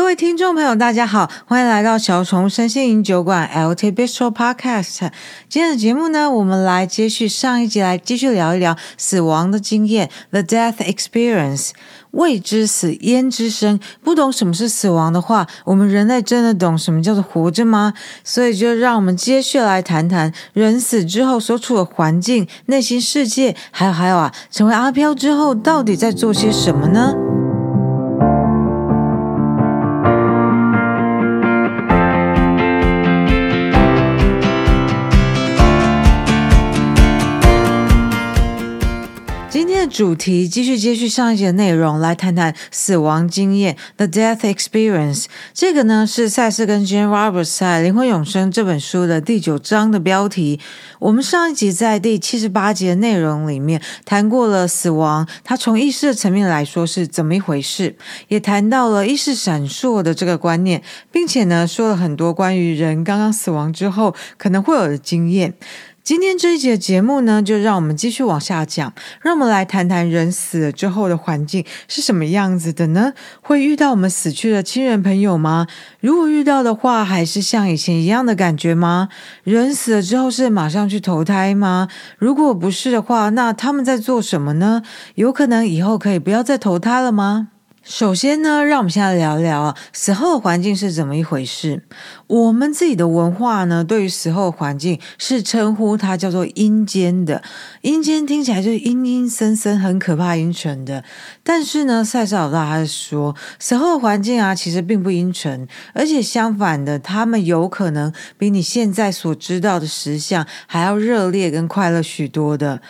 各位听众朋友，大家好，欢迎来到小虫身心饮酒馆 LT Bistro Podcast。今天的节目呢，我们来接续上一集，来继续聊一聊死亡的经验，The Death Experience。未知死，焉知生？不懂什么是死亡的话，我们人类真的懂什么叫做活着吗？所以，就让我们接续来谈谈人死之后所处的环境、内心世界，还有还有啊，成为阿飘之后，到底在做些什么呢？主题继续接续上一集的内容，来谈谈死亡经验 （The Death Experience）。这个呢是赛斯跟 Jane Roberts 在《灵魂永生》这本书的第九章的标题。我们上一集在第七十八节内容里面谈过了死亡，它从意识的层面来说是怎么一回事，也谈到了意识闪烁的这个观念，并且呢说了很多关于人刚刚死亡之后可能会有的经验。今天这一节节目呢，就让我们继续往下讲，让我们来谈谈人死了之后的环境是什么样子的呢？会遇到我们死去的亲人朋友吗？如果遇到的话，还是像以前一样的感觉吗？人死了之后是马上去投胎吗？如果不是的话，那他们在做什么呢？有可能以后可以不要再投胎了吗？首先呢，让我们先来聊聊啊，死后的环境是怎么一回事。我们自己的文化呢，对于死后的环境是称呼它叫做阴间的。阴间听起来就是阴阴森森、很可怕、阴沉的。但是呢，赛斯老大他说，死后的环境啊，其实并不阴沉，而且相反的，他们有可能比你现在所知道的实相还要热烈跟快乐许多的。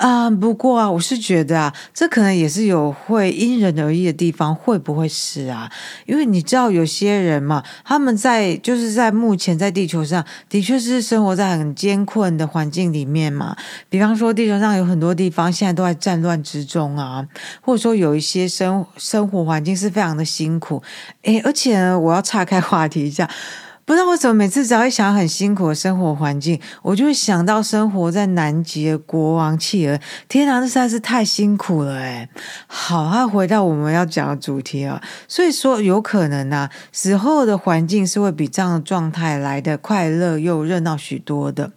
啊，不过啊，我是觉得啊，这可能也是有会因人而异的地方，会不会是啊？因为你知道有些人嘛，他们在就是在目前在地球上的确是生活在很艰困的环境里面嘛。比方说，地球上有很多地方现在都在战乱之中啊，或者说有一些生生活环境是非常的辛苦。诶，而且呢，我要岔开话题一下。不知道为什么每次只要一想很辛苦的生活环境，我就会想到生活在南极的国王企鹅。天哪，这实在是太辛苦了诶。好，那回到我们要讲的主题啊，所以说有可能啊，死后的环境是会比这样的状态来的快乐又热闹许多的。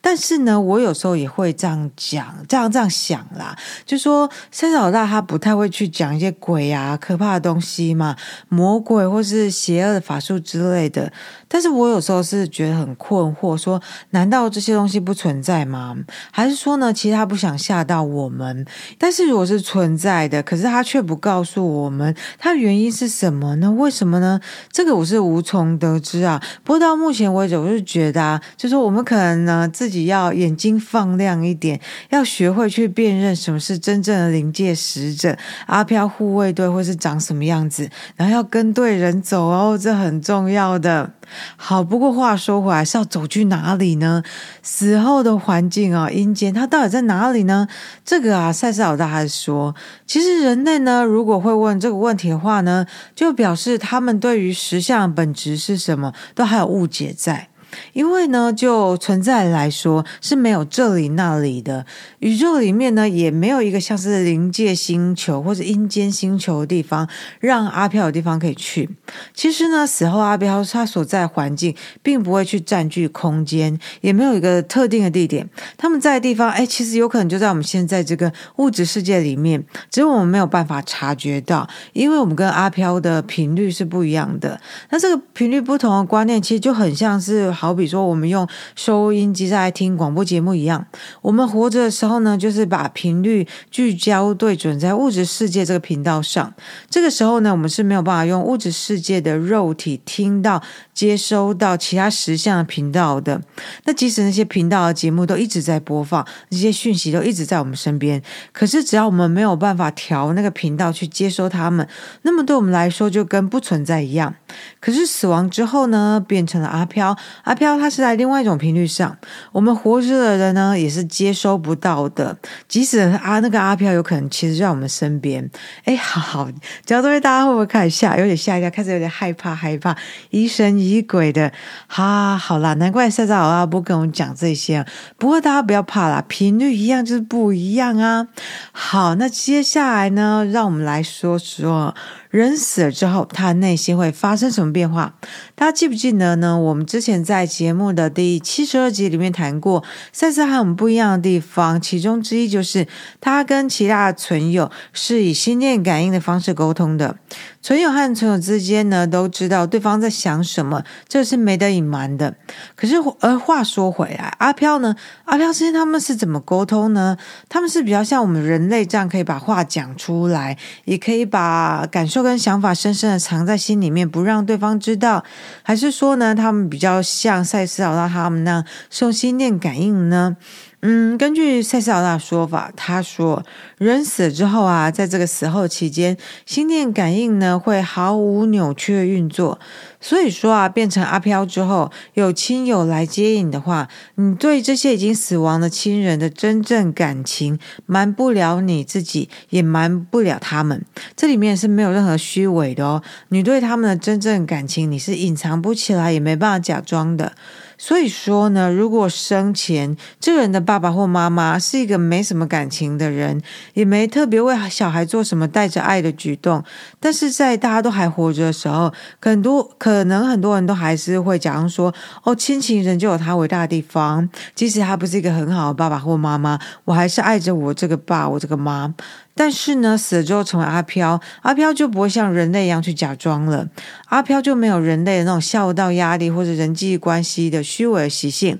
但是呢，我有时候也会这样讲，这样这样想啦，就说三老大他不太会去讲一些鬼啊、可怕的东西嘛，魔鬼或是邪恶的法术之类的。但是我有时候是觉得很困惑，说难道这些东西不存在吗？还是说呢，其实他不想吓到我们？但是如果是存在的，可是他却不告诉我们，他原因是什么呢？为什么呢？这个我是无从得知啊。不过到目前为止，我是觉得啊，就是我们可能呢自己要眼睛放亮一点，要学会去辨认什么是真正的灵界使者、阿飘护卫队，或是长什么样子，然后要跟对人走哦，这很重要的。好，不过话说回来，是要走去哪里呢？死后的环境啊，阴间，它到底在哪里呢？这个啊，赛斯老大还说，其实人类呢，如果会问这个问题的话呢，就表示他们对于实相本质是什么，都还有误解在。因为呢，就存在来说是没有这里那里的宇宙里面呢，也没有一个像是灵界星球或者阴间星球的地方，让阿飘有地方可以去。其实呢，死后阿飘他所在环境并不会去占据空间，也没有一个特定的地点。他们在的地方，哎，其实有可能就在我们现在这个物质世界里面，只是我们没有办法察觉到，因为我们跟阿飘的频率是不一样的。那这个频率不同的观念，其实就很像是。好比说，我们用收音机在听广播节目一样，我们活着的时候呢，就是把频率聚焦对准在物质世界这个频道上。这个时候呢，我们是没有办法用物质世界的肉体听到、接收到其他实相的频道的。那即使那些频道的节目都一直在播放，那些讯息都一直在我们身边，可是只要我们没有办法调那个频道去接收它们，那么对我们来说就跟不存在一样。可是死亡之后呢，变成了阿飘。阿飘，他是在另外一种频率上，我们活着的人呢，也是接收不到的。即使啊，那个阿飘有可能其实在我们身边。哎，好好，讲到这，大家会不会开始吓，有点吓一跳，开始有点害怕，害怕，疑神疑鬼的。哈，好啦，难怪赛斯老大不跟我们讲这些。不过大家不要怕啦，频率一样就是不一样啊。好，那接下来呢，让我们来说说人死了之后，他内心会发生什么变化？大家记不记得呢？我们之前在节目的第七十二集里面谈过，赛斯和我们不一样的地方，其中之一就是他跟其他的存友是以心电感应的方式沟通的。存友和存友之间呢，都知道对方在想什么，这是没得隐瞒的。可是，而话说回来，阿飘呢？阿飘之间他们是怎么沟通呢？他们是比较像我们人类这样，可以把话讲出来，也可以把感受就跟想法深深的藏在心里面，不让对方知道，还是说呢，他们比较像赛斯老大他们那样，是用心电感应呢？嗯，根据塞斯老大说法，他说人死之后啊，在这个死后期间，心电感应呢会毫无扭曲的运作。所以说啊，变成阿飘之后，有亲友来接引的话，你对这些已经死亡的亲人的真正感情瞒不了你自己，也瞒不了他们。这里面是没有任何虚伪的哦，你对他们的真正感情，你是隐藏不起来，也没办法假装的。所以说呢，如果生前这个人的爸爸或妈妈是一个没什么感情的人，也没特别为小孩做什么带着爱的举动，但是在大家都还活着的时候，很多可能很多人都还是会假装说：“哦，亲情人就有他伟大的地方，即使他不是一个很好的爸爸或妈妈，我还是爱着我这个爸，我这个妈。”但是呢，死了之后成为阿飘，阿飘就不会像人类一样去假装了，阿飘就没有人类的那种孝道压力或者人际关系的虚伪的习性。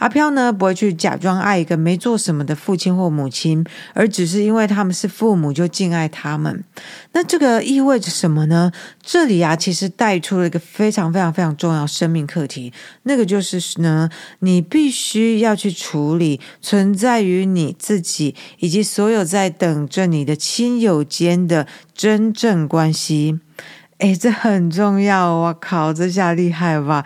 阿飘呢，不会去假装爱一个没做什么的父亲或母亲，而只是因为他们是父母就敬爱他们。那这个意味着什么呢？这里啊，其实带出了一个非常非常非常重要生命课题，那个就是呢，你必须要去处理存在于你自己以及所有在等着你的亲友间的真正关系。诶，这很重要，我靠，这下厉害吧？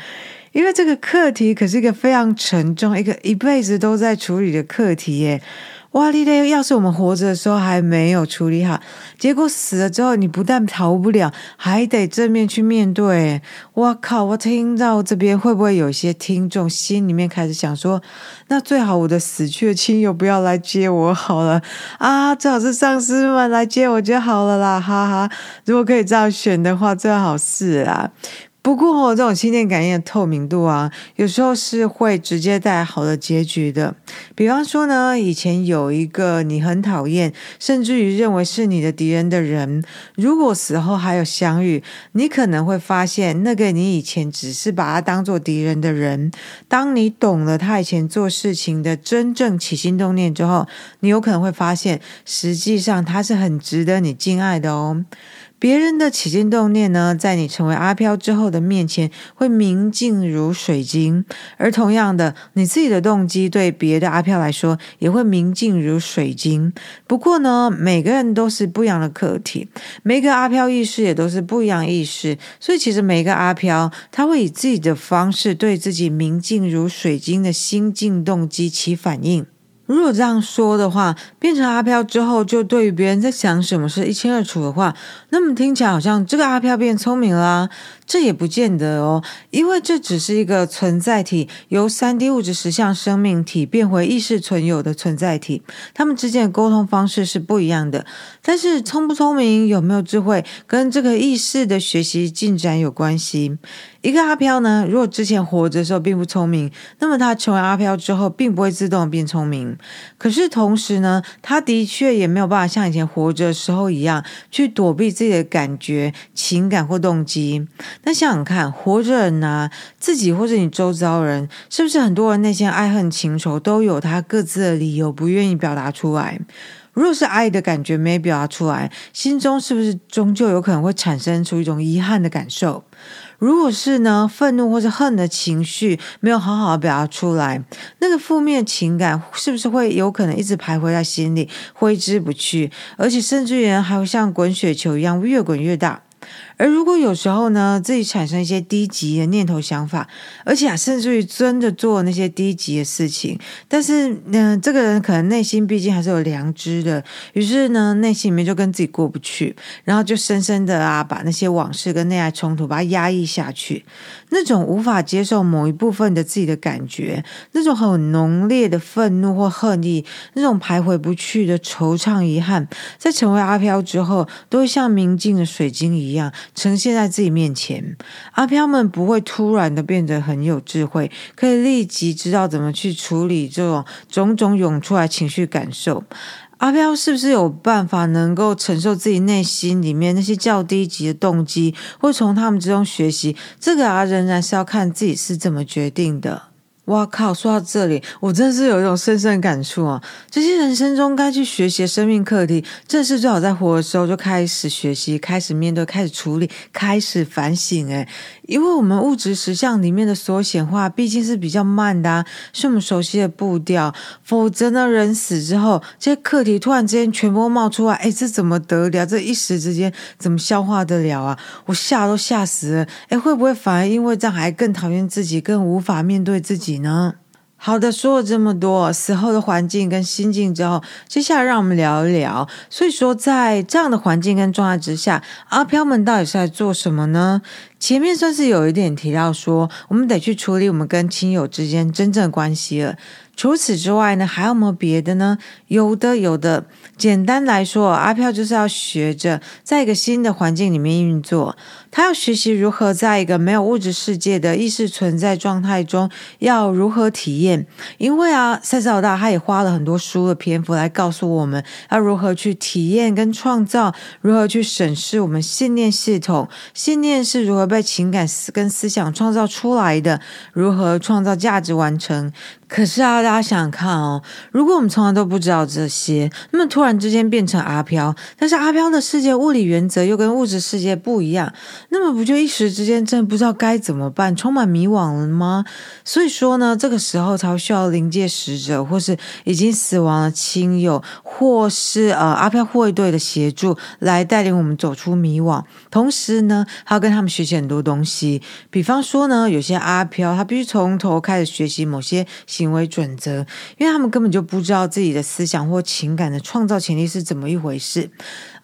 因为这个课题可是一个非常沉重、一个一辈子都在处理的课题耶！哇哩嘞，要是我们活着的时候还没有处理好，结果死了之后，你不但逃不了，还得正面去面对。我靠！我听到这边会不会有些听众心里面开始想说：那最好我的死去的亲友不要来接我好了啊，最好是上师们来接我就好了啦，哈哈！如果可以这样选的话，最好是啊。不过哦，这种心电感应的透明度啊，有时候是会直接带来好的结局的。比方说呢，以前有一个你很讨厌，甚至于认为是你的敌人的人，如果死后还有相遇，你可能会发现，那个你以前只是把他当做敌人的人，当你懂了他以前做事情的真正起心动念之后，你有可能会发现，实际上他是很值得你敬爱的哦。别人的起心动念呢，在你成为阿飘之后的面前，会明净如水晶；而同样的，你自己的动机对别的阿飘来说，也会明净如水晶。不过呢，每个人都是不一样的课题，每个阿飘意识也都是不一样意识，所以其实每个阿飘，他会以自己的方式对自己明净如水晶的心境动机起反应。如果这样说的话，变成阿飘之后，就对于别人在想什么是一清二楚的话，那么听起来好像这个阿飘变聪明啦。这也不见得哦，因为这只是一个存在体，由三 D 物质实相生命体变回意识存有的存在体，他们之间的沟通方式是不一样的。但是聪不聪明、有没有智慧，跟这个意识的学习进展有关系。一个阿飘呢，如果之前活着的时候并不聪明，那么他成为阿飘之后，并不会自动变聪明。可是同时呢，他的确也没有办法像以前活着的时候一样，去躲避自己的感觉、情感或动机。那想想看，活着人啊，自己或者你周遭人，是不是很多人内心爱恨情仇都有他各自的理由，不愿意表达出来？如果是爱的感觉没表达出来，心中是不是终究有可能会产生出一种遗憾的感受？如果是呢，愤怒或者恨的情绪没有好好的表达出来，那个负面情感是不是会有可能一直徘徊在心里，挥之不去，而且甚至于还会像滚雪球一样越滚越大？而如果有时候呢，自己产生一些低级的念头、想法，而且啊，甚至于真的做那些低级的事情，但是呢、这个人可能内心毕竟还是有良知的，于是呢，内心里面就跟自己过不去，然后就深深的啊，把那些往事跟内在冲突把它压抑下去，那种无法接受某一部分的自己的感觉，那种很浓烈的愤怒或恨意，那种徘徊不去的惆怅遗憾，在成为阿飘之后，都会像明镜的水晶一样呈现在自己面前。阿飘们不会突然的变得很有智慧，可以立即知道怎么去处理这种种种涌出来情绪感受。阿飘是不是有办法能够承受自己内心里面那些较低级的动机，或从他们之中学习？这个啊，仍然是要看自己是怎么决定的。哇靠！说到这里，我真是有一种深深的感触啊！这些人生中该去学习的生命课题，正是最好在活的时候就开始学习、开始面对、开始处理、开始反省。诶，因为我们物质实相里面的所有显化，毕竟是比较慢的啊，是我们熟悉的步调。否则呢，人死之后，这些课题突然之间全部冒出来，诶，这怎么得了？这一时之间怎么消化得了啊？我吓都吓死了！诶，会不会反而因为这样还更讨厌自己，更无法面对自己？呢？好的，说了这么多死后的环境跟心境之后，接下来让我们聊一聊。所以说，在这样的环境跟状态之下，阿飘们到底是在做什么呢？前面算是有一点提到说，我们得去处理我们跟亲友之间真正的关系了。除此之外呢，还有没有别的呢？有的，有的。简单来说，阿飘就是要学着在一个新的环境里面运作。他要学习如何在一个没有物质世界的意识存在状态中，要如何体验。因为啊，赛斯老大他也花了很多书的篇幅来告诉我们，要如何去体验跟创造，如何去审视我们信念系统，信念是如何被情感跟思想创造出来的，如何创造价值完成。可是啊，大家想想看哦，如果我们从来都不知道这些，那么突然之间变成阿飘，但是阿飘的世界物理原则又跟物质世界不一样，那么不就一时之间真的不知道该怎么办，充满迷惘了吗？所以说呢，这个时候才需要灵界使者，或是已经死亡的亲友，或是呃阿飘护卫队的协助，来带领我们走出迷惘。同时呢，还要跟他们学习很多东西，比方说呢，有些阿飘他必须从头开始学习某些行为准则，因为他们根本就不知道自己的思想或情感的创造潜力是怎么一回事。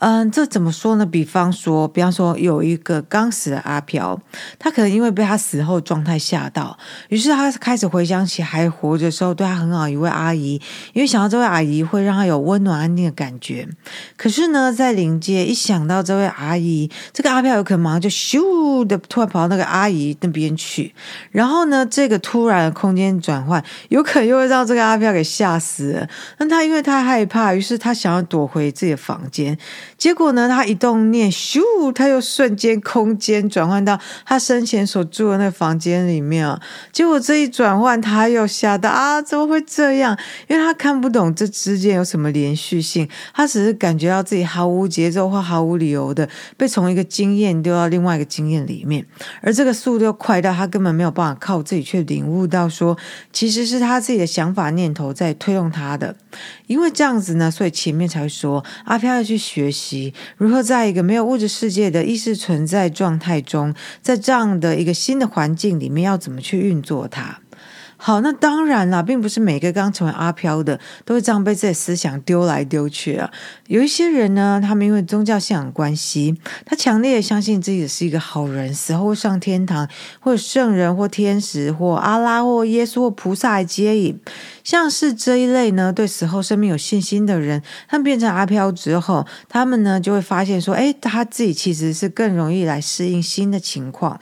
嗯，这怎么说呢？比方说，比方说，有一个刚死的阿飘，他可能因为被他死后状态吓到，于是他开始回想起还活着的时候对他很好一位阿姨，因为想到这位阿姨会让他有温暖安定的感觉。可是呢，在灵界一想到这位阿姨，这个阿飘有可能马上就咻的突然跑到那个阿姨那边去，然后呢，这个突然空间转换，有可能又会让这个阿飘给吓死了。那他因为他害怕，于是他想要躲回自己的房间。结果呢，他一动念，咻，他又瞬间空间转换到他生前所住的那个房间里面啊。结果这一转换，他又吓到啊，怎么会这样？因为他看不懂这之间有什么连续性，他只是感觉到自己毫无节奏或毫无理由的被从一个经验丢到另外一个经验里面，而这个速度又快到他根本没有办法靠自己去领悟到说，其实是他自己的想法念头在推动他的。因为这样子呢，所以前面才会说阿飘要去学习。如何在一个没有物质世界的意识存在状态中，在这样的一个新的环境里面，要怎么去运作它？好，那当然啦，并不是每个刚成为阿飘的都会这样被自己思想丢来丢去啊。有一些人呢，他们因为宗教信仰关系，他强烈的相信自己是一个好人，死后会上天堂，或者圣人，或天使，或阿拉，或耶稣，或菩萨来接引。像是这一类呢，对死后生命有信心的人，他们变成阿飘之后，他们呢就会发现说，诶，他自己其实是更容易来适应新的情况。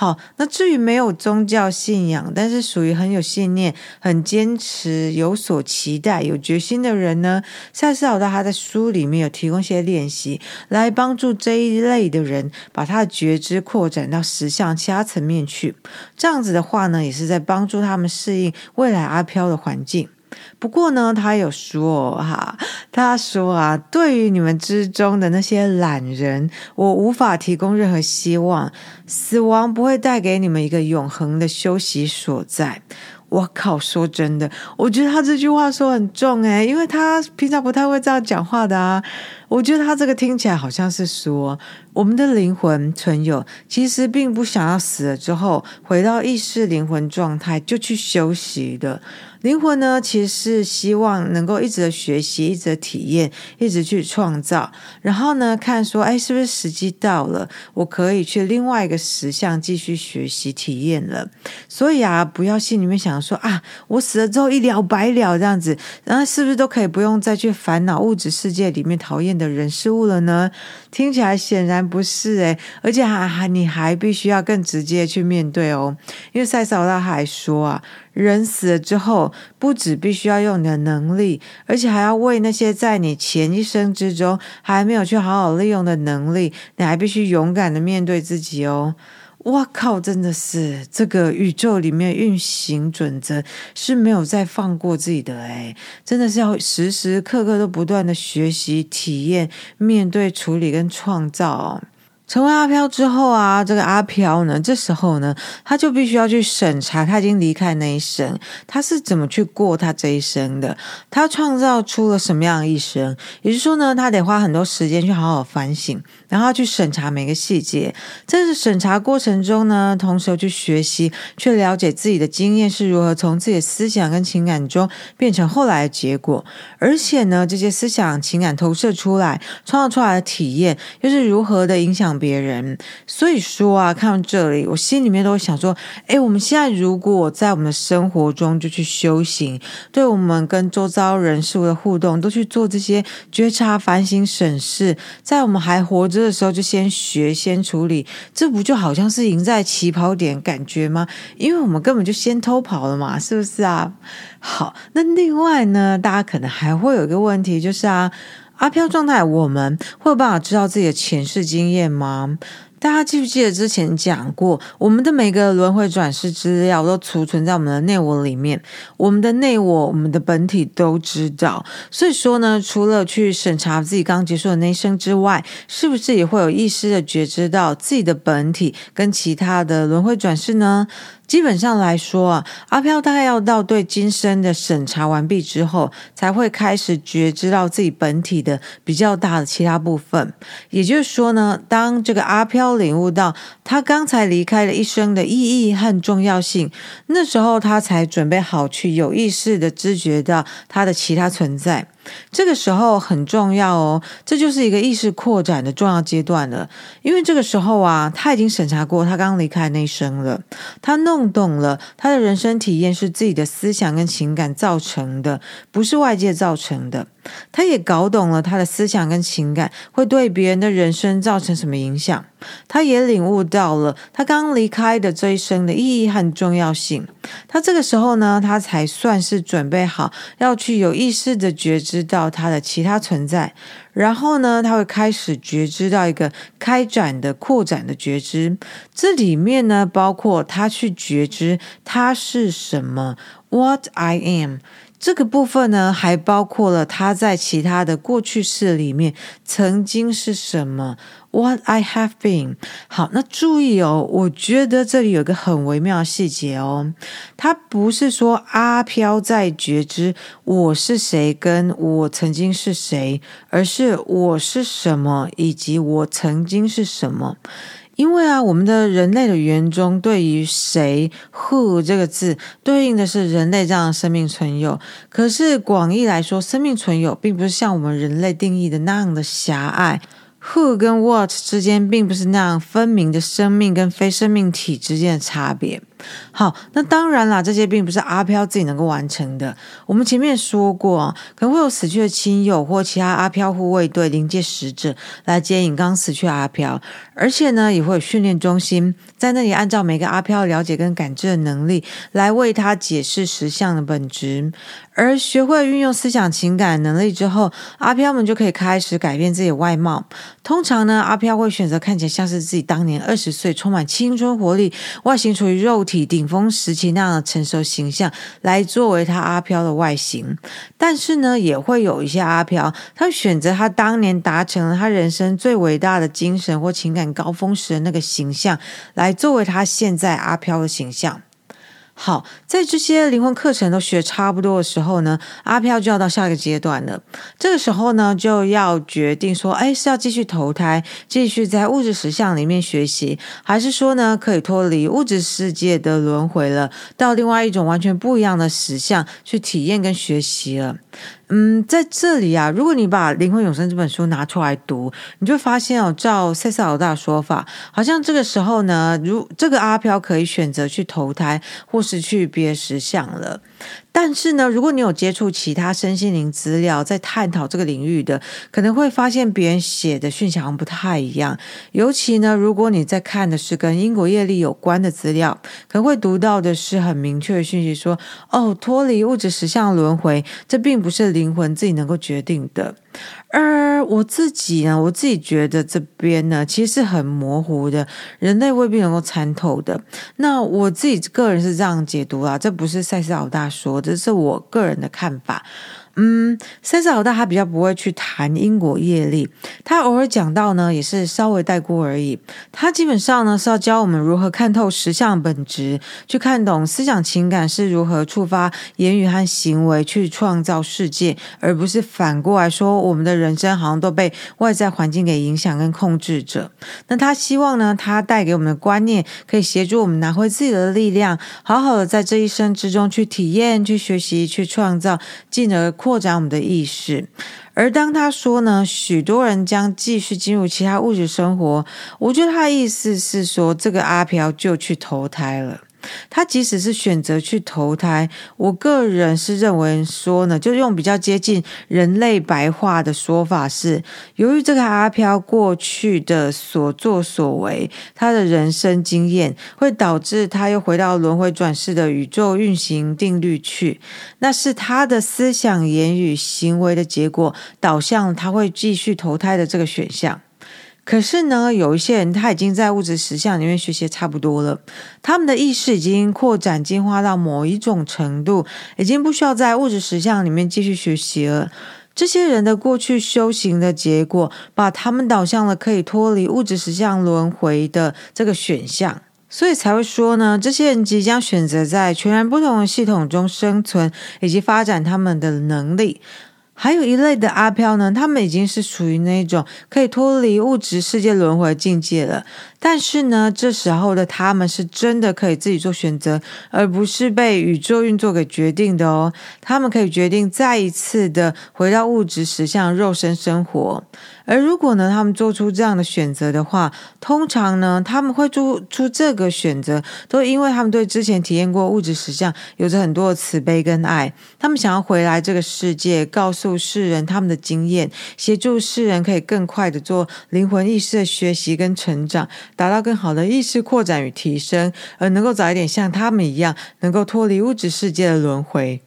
好，那至于没有宗教信仰，但是属于很有信念、很坚持、有所期待、有决心的人呢？赛斯老大他在书里面有提供一些练习，来帮助这一类的人把他的觉知扩展到实相其他层面去。这样子的话呢，也是在帮助他们适应未来阿飘的环境。不过呢，他有说哈，他说啊，对于你们之中的那些懒人，我无法提供任何希望。死亡不会带给你们一个永恒的休息所在。我靠，说真的，我觉得他这句话说很重诶，因为他平常不太会这样讲话的啊。我觉得他这个听起来好像是说，我们的灵魂存有其实并不想要死了之后回到意识灵魂状态就去休息的。灵魂呢，其实是希望能够一直的学习，一直的体验，一直去创造。然后呢，看说，哎，是不是时机到了，我可以去另外一个实相继续学习体验了。所以啊，不要心里面想说啊，我死了之后一了百了这样子，然后是不是都可以不用再去烦恼物质世界里面讨厌的人事物了呢？听起来显然不是诶，而且还还你还必须要更直接去面对哦，因为塞斯老大还说啊。人死了之后，不止必须要用你的能力，而且还要为那些在你前一生之中还没有去好好利用的能力，你还必须勇敢的面对自己哦。哇靠，真的是这个宇宙里面运行准则是没有再放过自己的哎，真的是要时时刻刻都不断的学习、体验、面对、处理跟创造。成为阿飘之后啊，这个阿飘呢，这时候呢，他就必须要去审查他已经离开那一生，他是怎么去过他这一生的，他创造出了什么样的一生，也就是说呢，他得花很多时间去好好反省，然后去审查每个细节。在这审查过程中呢，同时又去学习，去了解自己的经验是如何从自己的思想跟情感中变成后来的结果，而且呢，这些思想情感投射出来，创造出来的体验又是如何的影响别人，所以说啊，看到这里，我心里面都想说，诶，我们现在如果在我们的生活中就去修行，对我们跟周遭人事物的互动，都去做这些觉察、反省、审视，在我们还活着的时候就先学、先处理，这不就好像是赢在起跑点感觉吗？因为我们根本就先偷跑了嘛，是不是啊？好，那另外呢，大家可能还会有一个问题，就是啊。阿飘状态，我们会有办法知道自己的前世经验吗？大家记不记得之前讲过，我们的每个轮回转世资料都储存在我们的内我里面，我们的内我、我们的本体都知道。所以说呢，除了去审查自己刚结束的那一生之外，是不是也会有意识的觉知到自己的本体跟其他的轮回转世呢？基本上来说啊，阿飘大概要到对今生的审查完毕之后，才会开始觉知到自己本体的比较大的其他部分。也就是说呢，当这个阿飘领悟到他刚才离开了一生的意义和重要性，那时候他才准备好去有意识的知觉到他的其他存在。这个时候很重要哦，这就是一个意识扩展的重要阶段了。因为这个时候啊，他已经审查过他刚离开那生了，他弄懂了他的人生体验是自己的思想跟情感造成的，不是外界造成的。他也搞懂了他的思想跟情感会对别人的人生造成什么影响，他也领悟到了他刚离开的这一生的意义和重要性。他这个时候呢，他才算是准备好要去有意识的觉知到他的其他存在，然后呢，他会开始觉知到一个开展的扩展的觉知，这里面呢，包括他去觉知他是什么，What I am。这个部分呢，还包括了他在其他的过去式里面曾经是什么，What I have been。好，那注意哦，我觉得这里有一个很微妙的细节哦，他不是说阿飘在觉知我是谁，跟我曾经是谁，而是我是什么，以及我曾经是什么。因为啊，我们的人类的语言中，对于谁 who 这个字，对应的是人类这样的生命存有。可是广义来说，生命存有并不是像我们人类定义的那样的狭隘。Who 跟 What 之间，并不是那样分明的生命跟非生命体之间的差别。好，那当然啦，这些并不是阿飘自己能够完成的。我们前面说过，可能会有死去的亲友或其他阿飘护卫队、灵界使者来接引刚死去的阿飘，而且呢，也会有训练中心在那里按照每个阿飘了解跟感知的能力来为他解释实相的本质。而学会运用思想情感能力之后，阿飘们就可以开始改变自己的外貌。通常呢，阿飘会选择看起来像是自己当年二十岁，充满青春活力，外形处于肉体。顶峰时期那样的成熟形象来作为他阿飘的外形，但是呢，也会有一些阿飘，他选择他当年达成了他人生最伟大的精神或情感高峰时的那个形象来作为他现在阿飘的形象。好，在这些灵魂课程都学差不多的时候呢，阿飘就要到下一个阶段了。这个时候呢，就要决定说，哎，是要继续投胎，继续在物质实相里面学习，还是说呢，可以脱离物质世界的轮回了，到另外一种完全不一样的实相去体验跟学习了。嗯，在这里啊，如果你把《灵魂永生》这本书拿出来读，你就发现哦，照赛斯老大说法，好像这个时候呢，如这个阿飘可以选择去投胎，或是去别石像了。但是呢，如果你有接触其他身心灵资料，在探讨这个领域的，可能会发现别人写的讯息好像不太一样。尤其呢，如果你在看的是跟因果业力有关的资料，可能会读到的是很明确的讯息说，哦，脱离物质实相轮回，这并不是灵魂自己能够决定的。而我自己呢，我自己觉得这边呢，其实是很模糊的，人类未必能够参透的。那我自己个人是这样解读啊，这不是赛斯老大说，这是我个人的看法。嗯，三十老大他比较不会去谈因果业力，他偶尔讲到呢，也是稍微带过而已。他基本上呢是要教我们如何看透实相本质，去看懂思想情感是如何触发言语和行为去创造世界，而不是反过来说我们的人生好像都被外在环境给影响跟控制着。那他希望呢，他带给我们的观念可以协助我们拿回自己的力量，好好的在这一生之中去体验、去学习、去创造，进而。扩展我们的意识，而当他说呢，许多人将继续进入其他物质生活，我觉得他的意思是说，这个阿飘就去投胎了。他即使是选择去投胎，我个人是认为说呢，就用比较接近人类白话的说法是，由于这个阿飘过去的所作所为，他的人生经验会导致他又回到轮回转世的宇宙运行定律去，那是他的思想、言语、行为的结果，导向他会继续投胎的这个选项。可是呢，有一些人他已经在物质实相里面学习差不多了，他们的意识已经扩展进化到某一种程度，已经不需要在物质实相里面继续学习了。这些人的过去修行的结果，把他们导向了可以脱离物质实相轮回的这个选项，所以才会说呢，这些人即将选择在全然不同的系统中生存，以及发展他们的能力。还有一类的阿飘呢，他们已经是属于那种可以脱离物质世界轮回境界了。但是呢，这时候的他们是真的可以自己做选择，而不是被宇宙运作给决定的哦。他们可以决定再一次的回到物质实相肉身生活。而如果呢，他们做出这样的选择的话，通常呢，他们会做出这个选择，都因为他们对之前体验过物质实相有着很多的慈悲跟爱。他们想要回来这个世界，告诉世人他们的经验，协助世人可以更快的做灵魂意识的学习跟成长。达到更好的意识扩展与提升，而能够早一点像他们一样，能够脱离物质世界的轮回。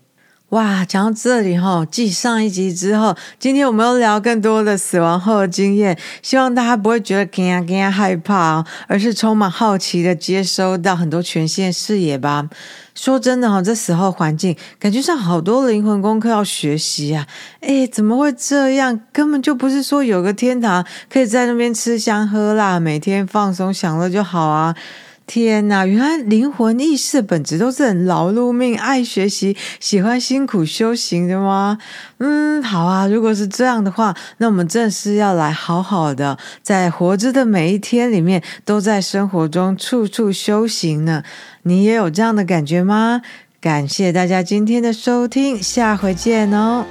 哇，讲到这里哈，继上一集之后，今天我们又聊更多的死亡后的经验，希望大家不会觉得惊惊害怕，而是充满好奇的接收到很多全新的视野吧。说真的哈，这死后环境感觉上好多灵魂功课要学习啊！诶，怎么会这样？根本就不是说有个天堂可以在那边吃香喝辣，每天放松享乐就好啊！天哪，原来灵魂意识的本质都是很劳碌命、爱学习、喜欢辛苦修行的吗？嗯，好啊，如果是这样的话，那我们正是要来好好的，在活着的每一天里面，都在生活中处处修行呢。你也有这样的感觉吗？感谢大家今天的收听，下回见哦。